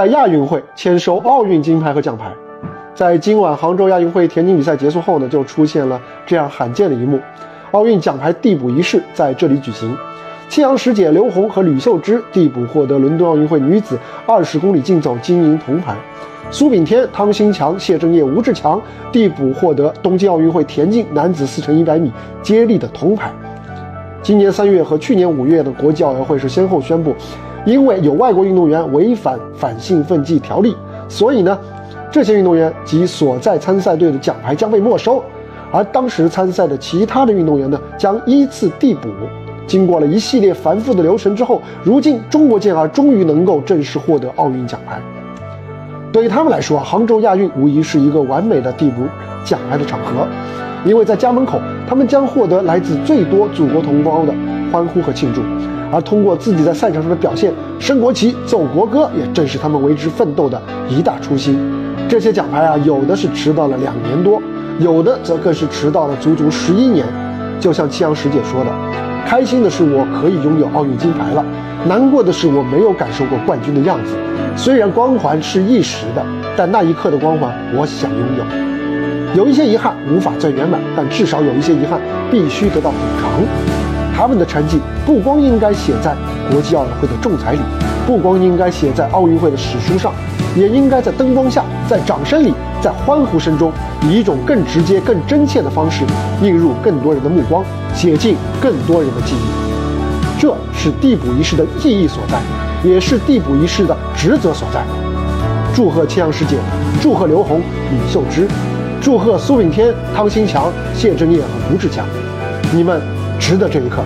在亚运会签收奥运金牌和奖牌。在今晚杭州亚运会田径比赛结束后呢，就出现了这样罕见的一幕：奥运奖牌递补仪式在这里举行。青阳师姐刘虹和吕秀芝递补获得伦敦奥运会女子二十公里竞走金银铜牌，苏炳添、汤新强、谢震业、吴志强递补获得东京奥运会田径男子四乘一百米接力的铜牌。今年三月和去年五月的国际奥委会是先后宣布，因为有外国运动员违反反兴奋剂条例，所以呢。这些运动员及所在参赛队的奖牌将被没收，而当时参赛的其他的运动员呢，将依次递补。经过了一系列繁复的流程之后，如今中国健儿终于能够正式获得奥运奖牌。对于他们来说，杭州亚运无疑是一个完美的递补奖牌的场合，因为在家门口，他们将获得来自最多祖国同胞的欢呼和庆祝。而通过自己在赛场上的表现，升国旗、奏国歌，也正是他们为之奋斗的一大初心。这些奖牌啊，有的是迟到了两年多，有的则更是迟到了足足十一年。就像七阳师姐说的：“开心的是我可以拥有奥运金牌了，难过的是我没有感受过冠军的样子。虽然光环是一时的，但那一刻的光环我想拥有。有一些遗憾无法再圆满，但至少有一些遗憾必须得到补偿。他们的成绩不光应该写在国际奥委会的仲裁里，不光应该写在奥运会的史书上。”也应该在灯光下，在掌声里，在欢呼声中，以一种更直接、更真切的方式，映入更多人的目光，写进更多人的记忆。这是递补仪式的意义所在，也是递补仪式的职责所在。祝贺千阳师姐，祝贺刘虹、李秀芝，祝贺苏炳添、汤新强、谢震业和吴志强，你们值得这一刻。